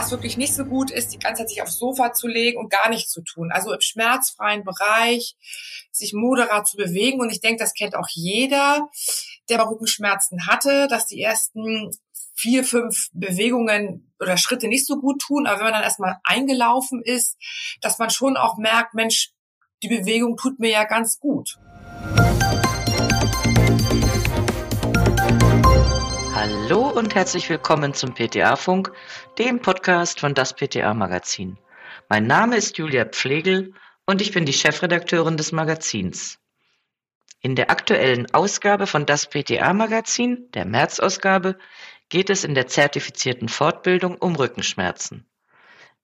Was wirklich nicht so gut ist, die ganze Zeit sich aufs Sofa zu legen und gar nichts zu tun. Also im schmerzfreien Bereich sich moderat zu bewegen. Und ich denke, das kennt auch jeder, der Rückenschmerzen hatte, dass die ersten vier, fünf Bewegungen oder Schritte nicht so gut tun. Aber wenn man dann erstmal eingelaufen ist, dass man schon auch merkt, Mensch, die Bewegung tut mir ja ganz gut. Hallo und herzlich willkommen zum PTA-Funk, dem Podcast von das PTA-Magazin. Mein Name ist Julia Pflegel und ich bin die Chefredakteurin des Magazins. In der aktuellen Ausgabe von das PTA-Magazin, der März-Ausgabe, geht es in der zertifizierten Fortbildung um Rückenschmerzen.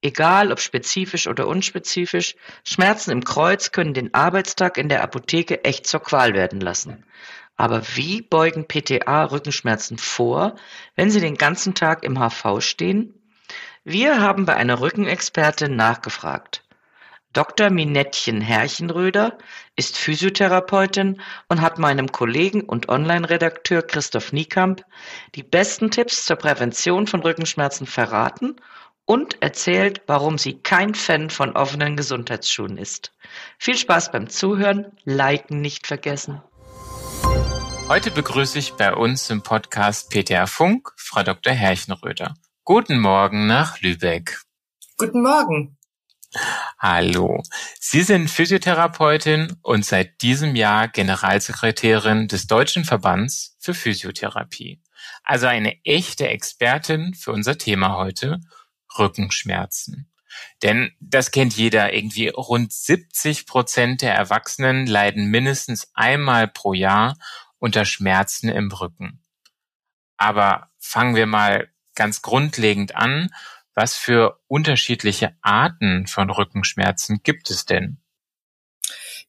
Egal ob spezifisch oder unspezifisch, Schmerzen im Kreuz können den Arbeitstag in der Apotheke echt zur Qual werden lassen. Aber wie beugen PTA-Rückenschmerzen vor, wenn sie den ganzen Tag im HV stehen? Wir haben bei einer Rückenexpertin nachgefragt. Dr. Minettchen Herrchenröder ist Physiotherapeutin und hat meinem Kollegen und Online-Redakteur Christoph Niekamp die besten Tipps zur Prävention von Rückenschmerzen verraten und erzählt, warum sie kein Fan von offenen Gesundheitsschuhen ist. Viel Spaß beim Zuhören, liken nicht vergessen. Heute begrüße ich bei uns im Podcast PTA Funk Frau Dr. Herrchenröder. Guten Morgen nach Lübeck. Guten Morgen. Hallo. Sie sind Physiotherapeutin und seit diesem Jahr Generalsekretärin des Deutschen Verbands für Physiotherapie. Also eine echte Expertin für unser Thema heute, Rückenschmerzen. Denn das kennt jeder. Irgendwie rund 70 Prozent der Erwachsenen leiden mindestens einmal pro Jahr unter Schmerzen im Rücken. Aber fangen wir mal ganz grundlegend an. Was für unterschiedliche Arten von Rückenschmerzen gibt es denn?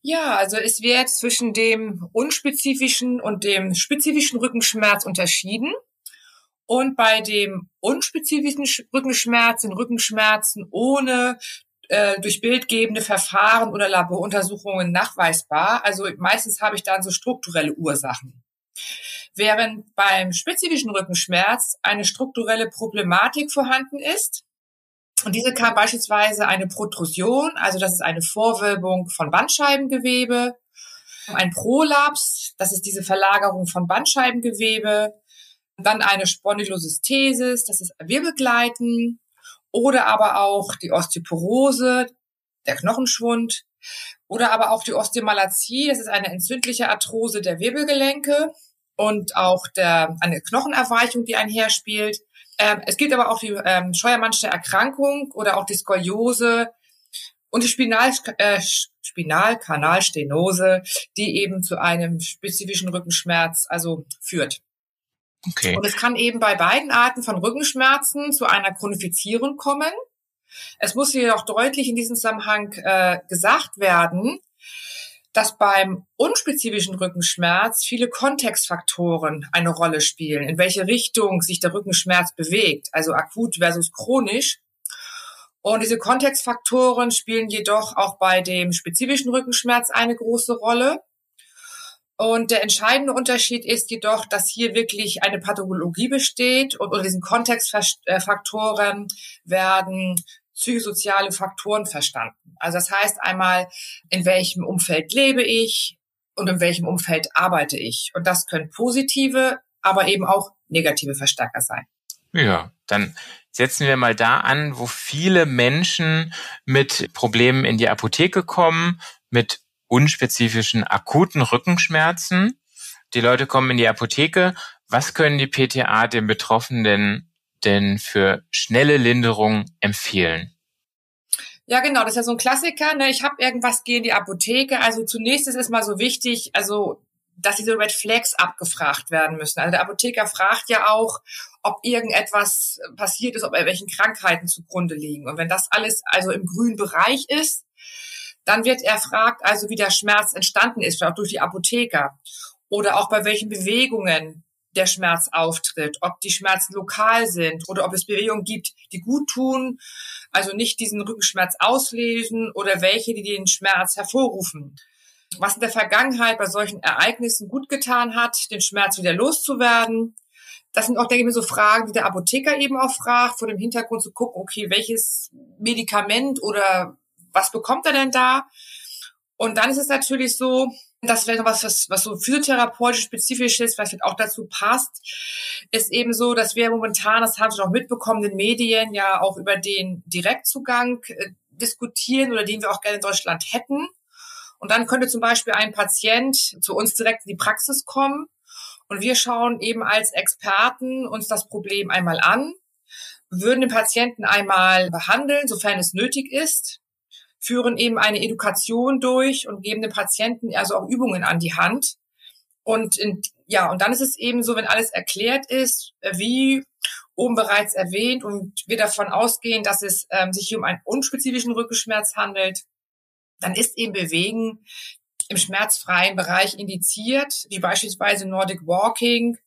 Ja, also es wird zwischen dem unspezifischen und dem spezifischen Rückenschmerz unterschieden. Und bei dem unspezifischen Rückenschmerz sind Rückenschmerzen ohne äh, durch bildgebende Verfahren oder Laboruntersuchungen nachweisbar. Also meistens habe ich dann so strukturelle Ursachen. Während beim spezifischen Rückenschmerz eine strukturelle Problematik vorhanden ist, und diese kann beispielsweise eine Protrusion, also das ist eine Vorwölbung von Bandscheibengewebe, ein Prolaps, das ist diese Verlagerung von Bandscheibengewebe, dann eine Spondylolisthesis, das ist Wirbelgleiten, oder aber auch die Osteoporose, der Knochenschwund oder aber auch die Osteomalazie, das ist eine entzündliche Arthrose der Wirbelgelenke und auch der, eine Knochenerweichung, die einherspielt. Ähm, es gibt aber auch die ähm, Scheuermannsche Erkrankung oder auch die Skoliose und die Spinal, äh, Spinalkanalstenose, die eben zu einem spezifischen Rückenschmerz also führt. Okay. Und es kann eben bei beiden Arten von Rückenschmerzen zu einer Chronifizierung kommen. Es muss jedoch deutlich in diesem Zusammenhang äh, gesagt werden, dass beim unspezifischen Rückenschmerz viele Kontextfaktoren eine Rolle spielen, in welche Richtung sich der Rückenschmerz bewegt, also akut versus chronisch. Und diese Kontextfaktoren spielen jedoch auch bei dem spezifischen Rückenschmerz eine große Rolle. Und der entscheidende Unterschied ist jedoch, dass hier wirklich eine Pathologie besteht und unter diesen Kontextfaktoren werden psychosoziale Faktoren verstanden. Also das heißt einmal, in welchem Umfeld lebe ich und in welchem Umfeld arbeite ich. Und das können positive, aber eben auch negative Verstärker sein. Ja, dann setzen wir mal da an, wo viele Menschen mit Problemen in die Apotheke kommen, mit unspezifischen akuten Rückenschmerzen. Die Leute kommen in die Apotheke. Was können die PTA den Betroffenen denn für schnelle Linderung empfehlen? Ja, genau, das ist ja so ein Klassiker. Ne? Ich habe irgendwas, gehe in die Apotheke. Also zunächst ist es mal so wichtig, also dass diese Red Flags abgefragt werden müssen. Also der Apotheker fragt ja auch, ob irgendetwas passiert ist, ob irgendwelchen Krankheiten zugrunde liegen. Und wenn das alles also im grünen Bereich ist, dann wird er fragt also, wie der Schmerz entstanden ist, auch durch die Apotheker oder auch bei welchen Bewegungen der Schmerz auftritt, ob die Schmerzen lokal sind oder ob es Bewegungen gibt, die gut tun, also nicht diesen Rückenschmerz auslösen oder welche, die den Schmerz hervorrufen. Was in der Vergangenheit bei solchen Ereignissen gut getan hat, den Schmerz wieder loszuwerden, das sind auch, denke ich mir, so Fragen, die der Apotheker eben auch fragt, vor dem Hintergrund zu gucken, okay, welches Medikament oder was bekommt er denn da? Und dann ist es natürlich so, das wäre noch was, was, was so physiotherapeutisch spezifisch ist, was auch dazu passt, ist eben so, dass wir momentan, das haben Sie auch mitbekommen, in den Medien ja auch über den Direktzugang äh, diskutieren oder den wir auch gerne in Deutschland hätten. Und dann könnte zum Beispiel ein Patient zu uns direkt in die Praxis kommen und wir schauen eben als Experten uns das Problem einmal an, würden den Patienten einmal behandeln, sofern es nötig ist, führen eben eine Education durch und geben dem Patienten also auch Übungen an die Hand. Und in, ja, und dann ist es eben so, wenn alles erklärt ist, wie oben bereits erwähnt und wir davon ausgehen, dass es ähm, sich hier um einen unspezifischen Rückenschmerz handelt, dann ist eben Bewegen im schmerzfreien Bereich indiziert, wie beispielsweise Nordic Walking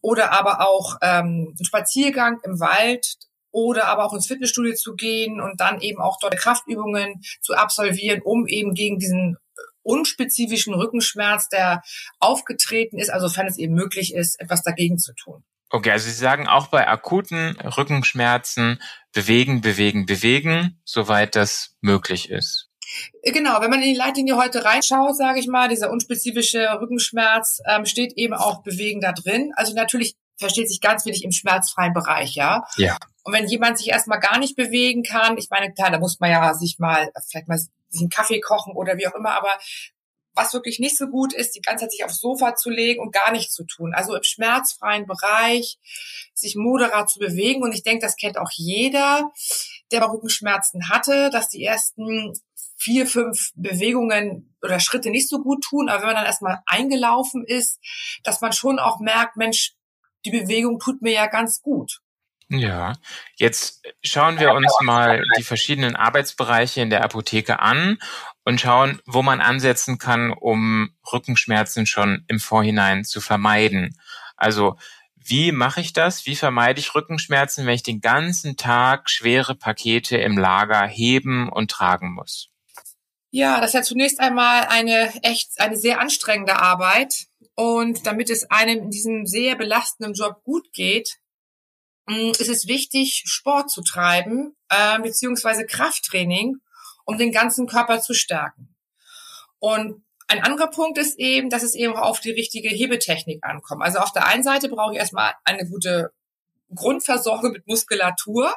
oder aber auch ähm, Spaziergang im Wald oder aber auch ins Fitnessstudio zu gehen und dann eben auch dort Kraftübungen zu absolvieren, um eben gegen diesen unspezifischen Rückenschmerz, der aufgetreten ist, also wenn es eben möglich ist, etwas dagegen zu tun. Okay, also Sie sagen auch bei akuten Rückenschmerzen bewegen, bewegen, bewegen, soweit das möglich ist. Genau, wenn man in die Leitlinie heute reinschaut, sage ich mal, dieser unspezifische Rückenschmerz ähm, steht eben auch Bewegen da drin. Also natürlich versteht sich ganz wenig im schmerzfreien Bereich, ja. Ja. Und wenn jemand sich erstmal gar nicht bewegen kann, ich meine, klar, da muss man ja sich mal, vielleicht mal sich einen Kaffee kochen oder wie auch immer, aber was wirklich nicht so gut ist, die ganze Zeit sich aufs Sofa zu legen und gar nichts zu tun. Also im schmerzfreien Bereich sich moderat zu bewegen. Und ich denke, das kennt auch jeder, der Rückenschmerzen hatte, dass die ersten vier, fünf Bewegungen oder Schritte nicht so gut tun. Aber wenn man dann erstmal eingelaufen ist, dass man schon auch merkt, Mensch, die Bewegung tut mir ja ganz gut. Ja, jetzt schauen wir uns mal die verschiedenen Arbeitsbereiche in der Apotheke an und schauen, wo man ansetzen kann, um Rückenschmerzen schon im Vorhinein zu vermeiden. Also wie mache ich das? Wie vermeide ich Rückenschmerzen, wenn ich den ganzen Tag schwere Pakete im Lager heben und tragen muss? Ja, das ist ja zunächst einmal eine echt, eine sehr anstrengende Arbeit. Und damit es einem in diesem sehr belastenden Job gut geht, ist es wichtig, Sport zu treiben, äh, beziehungsweise Krafttraining, um den ganzen Körper zu stärken. Und ein anderer Punkt ist eben, dass es eben auch auf die richtige Hebetechnik ankommt. Also auf der einen Seite brauche ich erstmal eine gute Grundversorgung mit Muskulatur.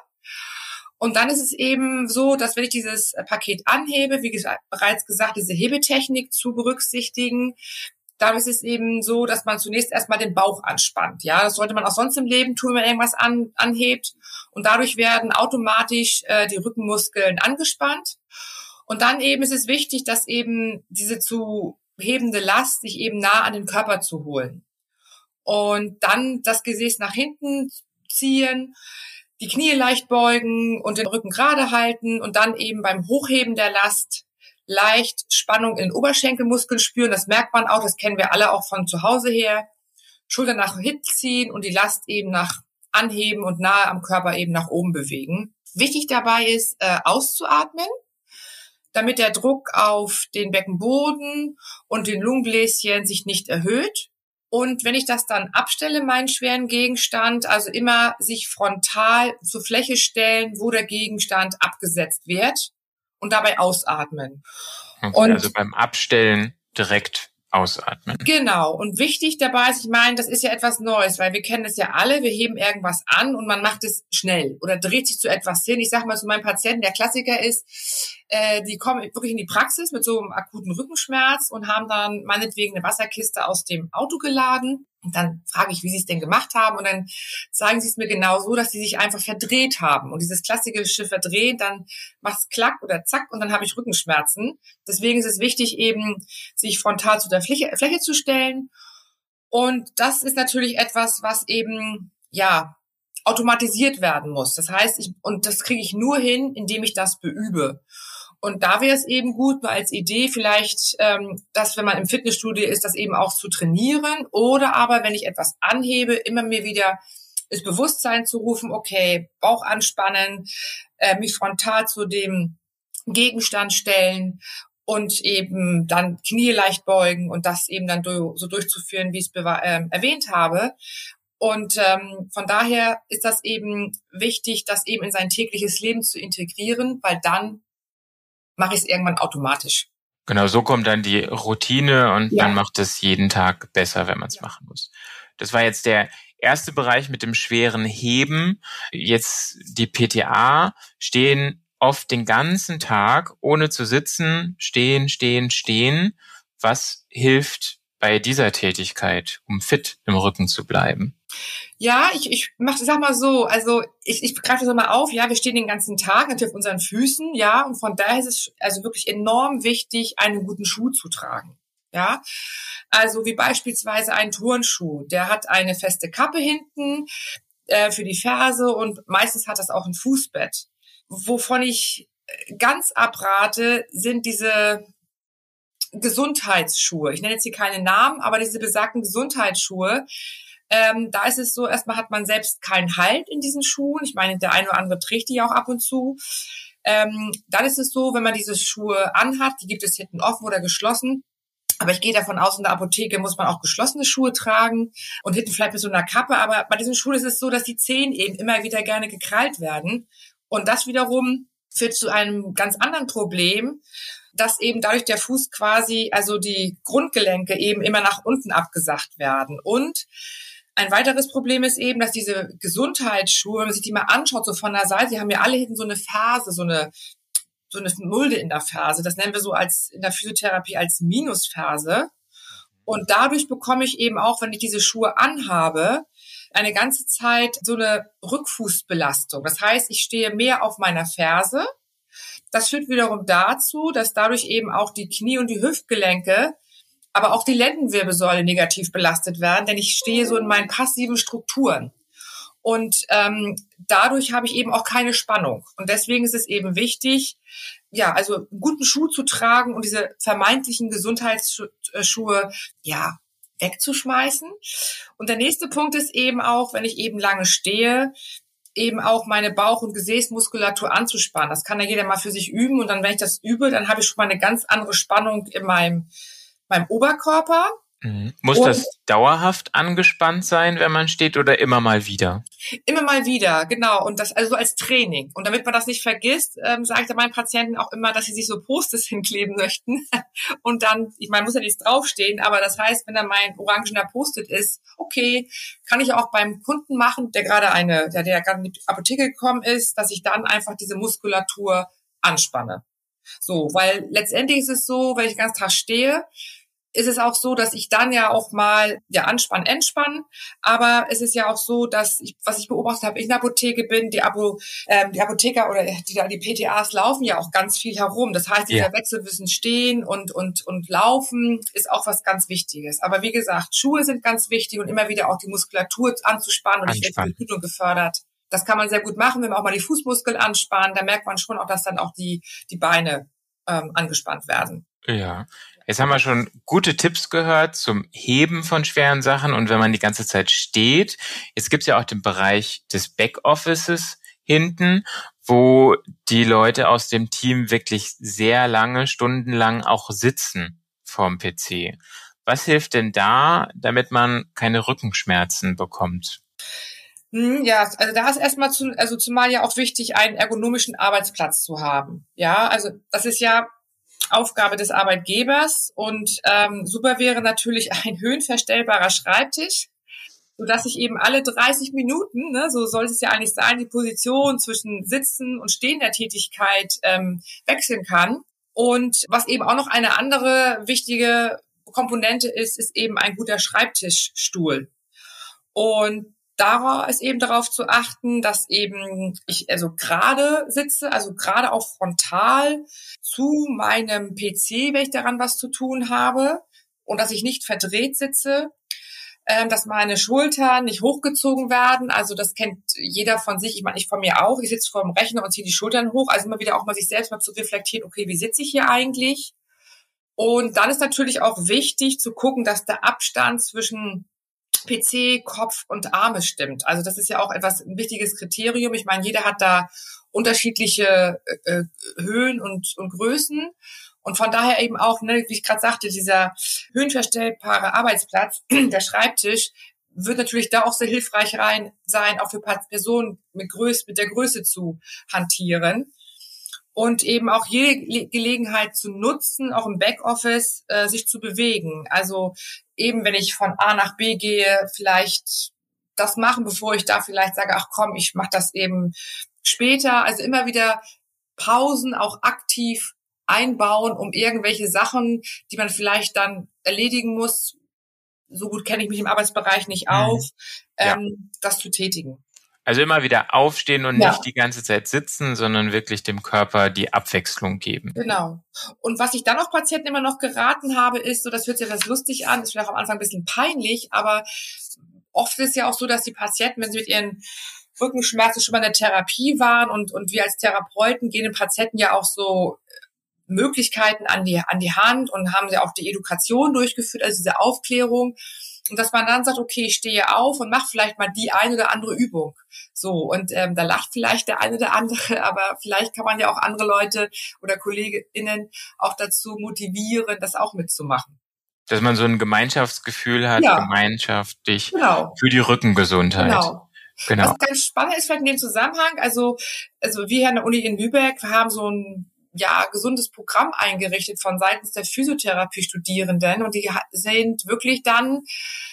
Und dann ist es eben so, dass wenn ich dieses Paket anhebe, wie bereits gesagt, diese Hebetechnik zu berücksichtigen, dann ist es eben so, dass man zunächst erstmal den Bauch anspannt. Ja, das sollte man auch sonst im Leben tun, wenn man irgendwas an, anhebt. Und dadurch werden automatisch äh, die Rückenmuskeln angespannt. Und dann eben ist es wichtig, dass eben diese zu hebende Last sich eben nah an den Körper zu holen. Und dann das Gesäß nach hinten ziehen, die Knie leicht beugen und den Rücken gerade halten und dann eben beim Hochheben der Last leicht Spannung in den Oberschenkelmuskeln spüren. Das merkt man auch, das kennen wir alle auch von zu Hause her. Schulter nach hinten ziehen und die Last eben nach anheben und nahe am Körper eben nach oben bewegen. Wichtig dabei ist, äh, auszuatmen, damit der Druck auf den Beckenboden und den Lungenbläschen sich nicht erhöht. Und wenn ich das dann abstelle, meinen schweren Gegenstand, also immer sich frontal zur Fläche stellen, wo der Gegenstand abgesetzt wird und dabei ausatmen. Okay, und also beim Abstellen direkt ausatmen. Genau. Und wichtig dabei ist, ich meine, das ist ja etwas Neues, weil wir kennen es ja alle, wir heben irgendwas an und man macht es schnell oder dreht sich zu etwas hin. Ich sage mal zu meinem Patienten, der Klassiker ist, äh, die kommen wirklich in die Praxis mit so einem akuten Rückenschmerz und haben dann meinetwegen eine Wasserkiste aus dem Auto geladen und dann frage ich, wie sie es denn gemacht haben. Und dann sagen sie es mir genau so, dass sie sich einfach verdreht haben. Und dieses klassische Verdrehen, dann macht es klack oder zack und dann habe ich Rückenschmerzen. Deswegen ist es wichtig, eben sich frontal zu der Fläche, Fläche zu stellen. Und das ist natürlich etwas, was eben, ja, automatisiert werden muss. Das heißt, ich, und das kriege ich nur hin, indem ich das beübe. Und da wäre es eben gut, nur als Idee vielleicht, ähm, dass wenn man im Fitnessstudio ist, das eben auch zu trainieren. Oder aber, wenn ich etwas anhebe, immer mir wieder das Bewusstsein zu rufen, okay, Bauch anspannen, äh, mich frontal zu dem Gegenstand stellen und eben dann Knie leicht beugen und das eben dann so durchzuführen, wie ich es äh, erwähnt habe. Und ähm, von daher ist das eben wichtig, das eben in sein tägliches Leben zu integrieren, weil dann mache ich es irgendwann automatisch. Genau, so kommt dann die Routine und ja. man macht es jeden Tag besser, wenn man es ja. machen muss. Das war jetzt der erste Bereich mit dem schweren Heben. Jetzt die PTA stehen oft den ganzen Tag, ohne zu sitzen, stehen, stehen, stehen. Was hilft bei dieser Tätigkeit, um fit im Rücken zu bleiben? Ja, ich, ich mach, sag mal so, also ich, ich greife das mal auf, ja, wir stehen den ganzen Tag natürlich auf unseren Füßen, ja, und von daher ist es also wirklich enorm wichtig, einen guten Schuh zu tragen. Ja, also wie beispielsweise ein Turnschuh, der hat eine feste Kappe hinten äh, für die Ferse und meistens hat das auch ein Fußbett. Wovon ich ganz abrate, sind diese Gesundheitsschuhe. Ich nenne jetzt hier keine Namen, aber diese besagten Gesundheitsschuhe, ähm, da ist es so, erstmal hat man selbst keinen Halt in diesen Schuhen. Ich meine, der eine oder andere trägt die auch ab und zu. Ähm, dann ist es so, wenn man diese Schuhe anhat, die gibt es hinten offen oder geschlossen. Aber ich gehe davon aus, in der Apotheke muss man auch geschlossene Schuhe tragen und hinten vielleicht mit so einer Kappe. Aber bei diesen Schuhen ist es so, dass die Zehen eben immer wieder gerne gekrallt werden. Und das wiederum führt zu einem ganz anderen Problem, dass eben dadurch der Fuß quasi, also die Grundgelenke eben immer nach unten abgesagt werden. Und ein weiteres Problem ist eben, dass diese Gesundheitsschuhe, wenn man sich die mal anschaut, so von der Seite, die haben ja alle hinten so eine Phase, so eine, so eine Mulde in der Phase. Das nennen wir so als, in der Physiotherapie als Minusphase. Und dadurch bekomme ich eben auch, wenn ich diese Schuhe anhabe, eine ganze Zeit so eine Rückfußbelastung. Das heißt, ich stehe mehr auf meiner Ferse. Das führt wiederum dazu, dass dadurch eben auch die Knie- und die Hüftgelenke aber auch die Lendenwirbelsäule negativ belastet werden, denn ich stehe so in meinen passiven Strukturen. Und ähm, dadurch habe ich eben auch keine Spannung. Und deswegen ist es eben wichtig, ja, also einen guten Schuh zu tragen und diese vermeintlichen Gesundheitsschuhe, ja, wegzuschmeißen. Und der nächste Punkt ist eben auch, wenn ich eben lange stehe, eben auch meine Bauch- und Gesäßmuskulatur anzuspannen. Das kann ja jeder mal für sich üben. Und dann, wenn ich das übe, dann habe ich schon mal eine ganz andere Spannung in meinem beim Oberkörper. Mhm. Muss und das dauerhaft angespannt sein, wenn man steht oder immer mal wieder? Immer mal wieder, genau. Und das also so als Training. Und damit man das nicht vergisst, ähm, sage ich meinen Patienten auch immer, dass sie sich so Postes hinkleben möchten. Und dann, ich meine, muss ja nichts draufstehen, aber das heißt, wenn da mein orangener Postet ist, okay, kann ich auch beim Kunden machen, der gerade eine, der, der gerade in die Apotheke gekommen ist, dass ich dann einfach diese Muskulatur anspanne. So, weil letztendlich ist es so, wenn ich den ganzen Tag stehe, ist es auch so, dass ich dann ja auch mal ja anspann, entspann. Aber es ist ja auch so, dass ich, was ich beobachtet habe, ich in der Apotheke bin, die, Abo, ähm, die Apotheker oder die, die PTAs laufen ja auch ganz viel herum. Das heißt, dieser ja. Wechselwissen stehen und und und laufen ist auch was ganz Wichtiges. Aber wie gesagt, Schuhe sind ganz wichtig und immer wieder auch die Muskulatur anzuspannen und Anspannen. die Blutung gefördert. Das kann man sehr gut machen, wenn man auch mal die Fußmuskeln anspannen. Da merkt man schon auch, dass dann auch die, die Beine ähm, angespannt werden. Ja. Jetzt haben wir schon gute Tipps gehört zum Heben von schweren Sachen und wenn man die ganze Zeit steht. Jetzt gibt es ja auch den Bereich des Backoffices hinten, wo die Leute aus dem Team wirklich sehr lange, stundenlang auch sitzen vorm PC. Was hilft denn da, damit man keine Rückenschmerzen bekommt? Hm, ja, also da ist erstmal zu, also zumal ja auch wichtig, einen ergonomischen Arbeitsplatz zu haben. Ja, also das ist ja Aufgabe des Arbeitgebers und ähm, super wäre natürlich ein höhenverstellbarer Schreibtisch, so dass ich eben alle 30 Minuten, ne, so sollte es ja eigentlich sein, die Position zwischen Sitzen und stehender Tätigkeit ähm, wechseln kann. Und was eben auch noch eine andere wichtige Komponente ist, ist eben ein guter Schreibtischstuhl. Und da ist eben darauf zu achten, dass eben ich also gerade sitze, also gerade auch frontal zu meinem PC, wenn ich daran was zu tun habe und dass ich nicht verdreht sitze, ähm, dass meine Schultern nicht hochgezogen werden. Also das kennt jeder von sich. Ich meine, ich von mir auch. Ich sitze vor dem Rechner und ziehe die Schultern hoch. Also immer wieder auch mal sich selbst mal zu reflektieren, okay, wie sitze ich hier eigentlich? Und dann ist natürlich auch wichtig zu gucken, dass der Abstand zwischen PC, Kopf und Arme stimmt. Also das ist ja auch etwas ein wichtiges Kriterium. Ich meine, jeder hat da unterschiedliche äh, äh Höhen und, und Größen. Und von daher eben auch, ne, wie ich gerade sagte, dieser höhenverstellbare Arbeitsplatz, der Schreibtisch, wird natürlich da auch sehr hilfreich rein sein, auch für Personen mit, Größe, mit der Größe zu hantieren und eben auch jede Gelegenheit zu nutzen, auch im Backoffice äh, sich zu bewegen. Also eben, wenn ich von A nach B gehe, vielleicht das machen, bevor ich da vielleicht sage, ach komm, ich mache das eben später. Also immer wieder Pausen auch aktiv einbauen, um irgendwelche Sachen, die man vielleicht dann erledigen muss, so gut kenne ich mich im Arbeitsbereich nicht mhm. auf, ja. ähm, das zu tätigen. Also immer wieder aufstehen und ja. nicht die ganze Zeit sitzen, sondern wirklich dem Körper die Abwechslung geben. Genau. Und was ich dann auch Patienten immer noch geraten habe, ist, so das hört sich etwas lustig an, ist vielleicht am Anfang ein bisschen peinlich, aber oft ist ja auch so, dass die Patienten, wenn sie mit ihren Rückenschmerzen schon mal in der Therapie waren und, und wir als Therapeuten gehen den Patienten ja auch so Möglichkeiten an die, an die Hand und haben sie auch die Education durchgeführt, also diese Aufklärung. Und dass man dann sagt, okay, ich stehe auf und mache vielleicht mal die eine oder andere Übung. So, und ähm, da lacht vielleicht der eine oder andere, aber vielleicht kann man ja auch andere Leute oder KollegInnen auch dazu motivieren, das auch mitzumachen. Dass man so ein Gemeinschaftsgefühl hat, ja. gemeinschaftlich genau. für die Rückengesundheit. Genau. Genau. Was ganz spannend ist vielleicht in dem Zusammenhang, also, also wir hier an der Uni in Lübeck, haben so ein ja, gesundes Programm eingerichtet von seitens der Physiotherapie-Studierenden und die sind wirklich dann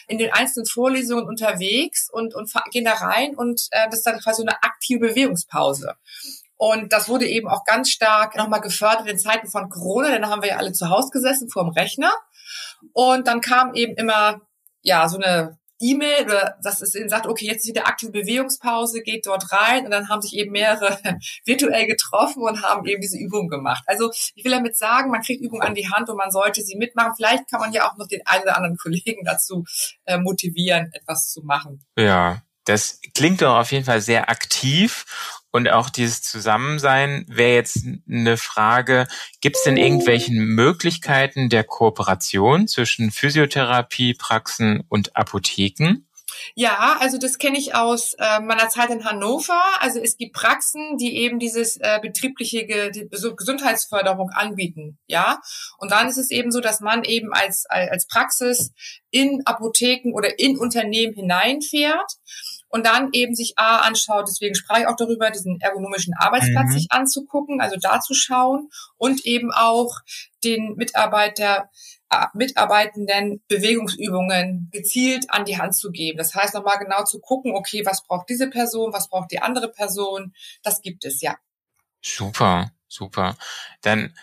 in den einzelnen Vorlesungen unterwegs und, und gehen da rein und äh, das ist dann quasi eine aktive Bewegungspause. Und das wurde eben auch ganz stark nochmal gefördert in Zeiten von Corona, denn da haben wir ja alle zu Hause gesessen vor dem Rechner. Und dann kam eben immer ja so eine E-Mail oder dass es ihnen sagt, okay, jetzt ist wieder aktive Bewegungspause, geht dort rein und dann haben sich eben mehrere virtuell getroffen und haben eben diese Übung gemacht. Also ich will damit sagen, man kriegt Übungen an die Hand und man sollte sie mitmachen. Vielleicht kann man ja auch noch den einen oder anderen Kollegen dazu äh, motivieren, etwas zu machen. Ja, das klingt doch auf jeden Fall sehr aktiv und auch dieses Zusammensein wäre jetzt eine Frage, gibt es denn irgendwelche Möglichkeiten der Kooperation zwischen Physiotherapiepraxen und Apotheken? Ja, also das kenne ich aus äh, meiner Zeit in Hannover. Also es gibt Praxen, die eben dieses äh, betriebliche Ge die Gesundheitsförderung anbieten, ja. Und dann ist es eben so, dass man eben als als Praxis in Apotheken oder in Unternehmen hineinfährt und dann eben sich A anschaut, deswegen sprach ich auch darüber, diesen ergonomischen Arbeitsplatz mhm. sich anzugucken, also da zu schauen und eben auch den Mitarbeiter Mitarbeitenden Bewegungsübungen gezielt an die Hand zu geben. Das heißt nochmal genau zu gucken, okay, was braucht diese Person, was braucht die andere Person, das gibt es ja. Super, super. Dann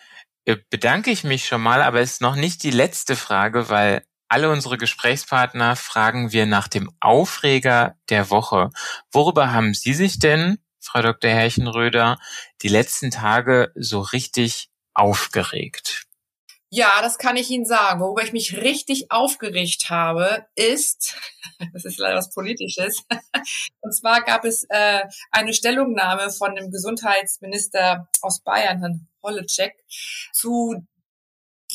äh, bedanke ich mich schon mal, aber es ist noch nicht die letzte Frage, weil alle unsere Gesprächspartner fragen wir nach dem Aufreger der Woche. Worüber haben Sie sich denn, Frau Dr. Herrchenröder, die letzten Tage so richtig aufgeregt? Ja, das kann ich Ihnen sagen. Worüber ich mich richtig aufgeregt habe, ist, das ist leider was Politisches, und zwar gab es äh, eine Stellungnahme von dem Gesundheitsminister aus Bayern, Herrn Holleczek, zu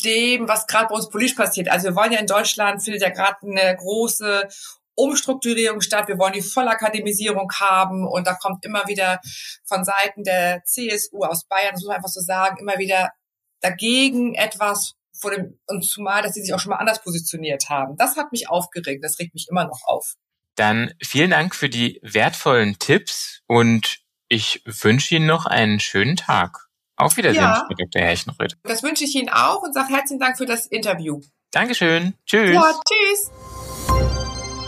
dem, was gerade bei uns politisch passiert. Also wir wollen ja in Deutschland, findet ja gerade eine große Umstrukturierung statt. Wir wollen die Vollakademisierung haben und da kommt immer wieder von Seiten der CSU aus Bayern, das muss man einfach so sagen, immer wieder dagegen etwas vor dem, und zumal, dass sie sich auch schon mal anders positioniert haben. Das hat mich aufgeregt. Das regt mich immer noch auf. Dann vielen Dank für die wertvollen Tipps und ich wünsche Ihnen noch einen schönen Tag. Auf Wiedersehen, ja. Frau Dr. Herrchenröth. Das wünsche ich Ihnen auch und sage herzlichen Dank für das Interview. Dankeschön. Tschüss. Ja, tschüss.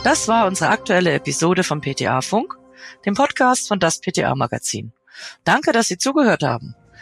Das war unsere aktuelle Episode vom PTA Funk, dem Podcast von das PTA Magazin. Danke, dass Sie zugehört haben.